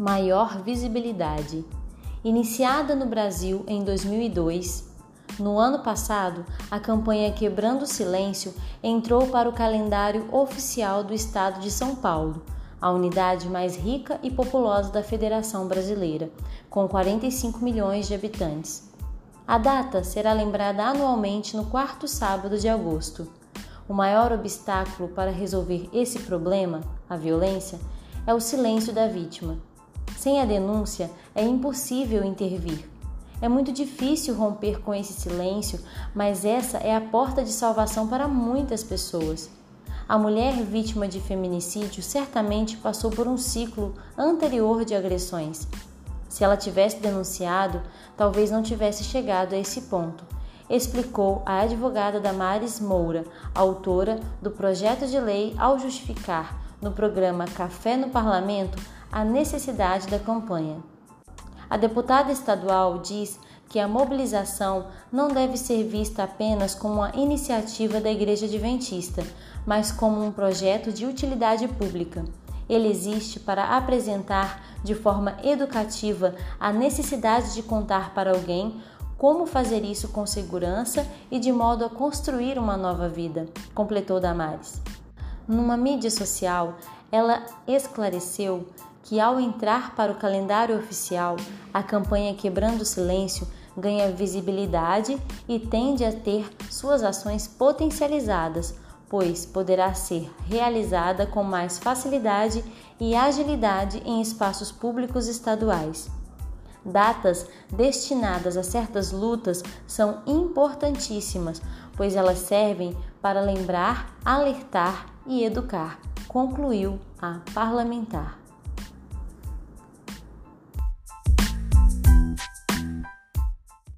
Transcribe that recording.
maior visibilidade. Iniciada no Brasil em 2002, no ano passado, a campanha Quebrando o Silêncio entrou para o calendário oficial do Estado de São Paulo, a unidade mais rica e populosa da Federação Brasileira, com 45 milhões de habitantes. A data será lembrada anualmente no quarto sábado de agosto. O maior obstáculo para resolver esse problema, a violência, é o silêncio da vítima. Sem a denúncia, é impossível intervir. É muito difícil romper com esse silêncio, mas essa é a porta de salvação para muitas pessoas. A mulher vítima de feminicídio certamente passou por um ciclo anterior de agressões. Se ela tivesse denunciado, talvez não tivesse chegado a esse ponto, explicou a advogada Damares Moura, autora do projeto de lei ao justificar no programa Café no Parlamento a necessidade da campanha. A deputada estadual diz que a mobilização não deve ser vista apenas como uma iniciativa da Igreja Adventista, mas como um projeto de utilidade pública. Ele existe para apresentar de forma educativa a necessidade de contar para alguém como fazer isso com segurança e de modo a construir uma nova vida, completou Damares. Numa mídia social, ela esclareceu que, ao entrar para o calendário oficial, a campanha Quebrando o Silêncio ganha visibilidade e tende a ter suas ações potencializadas, pois poderá ser realizada com mais facilidade e agilidade em espaços públicos estaduais. Datas destinadas a certas lutas são importantíssimas, pois elas servem para lembrar, alertar e educar, concluiu a parlamentar.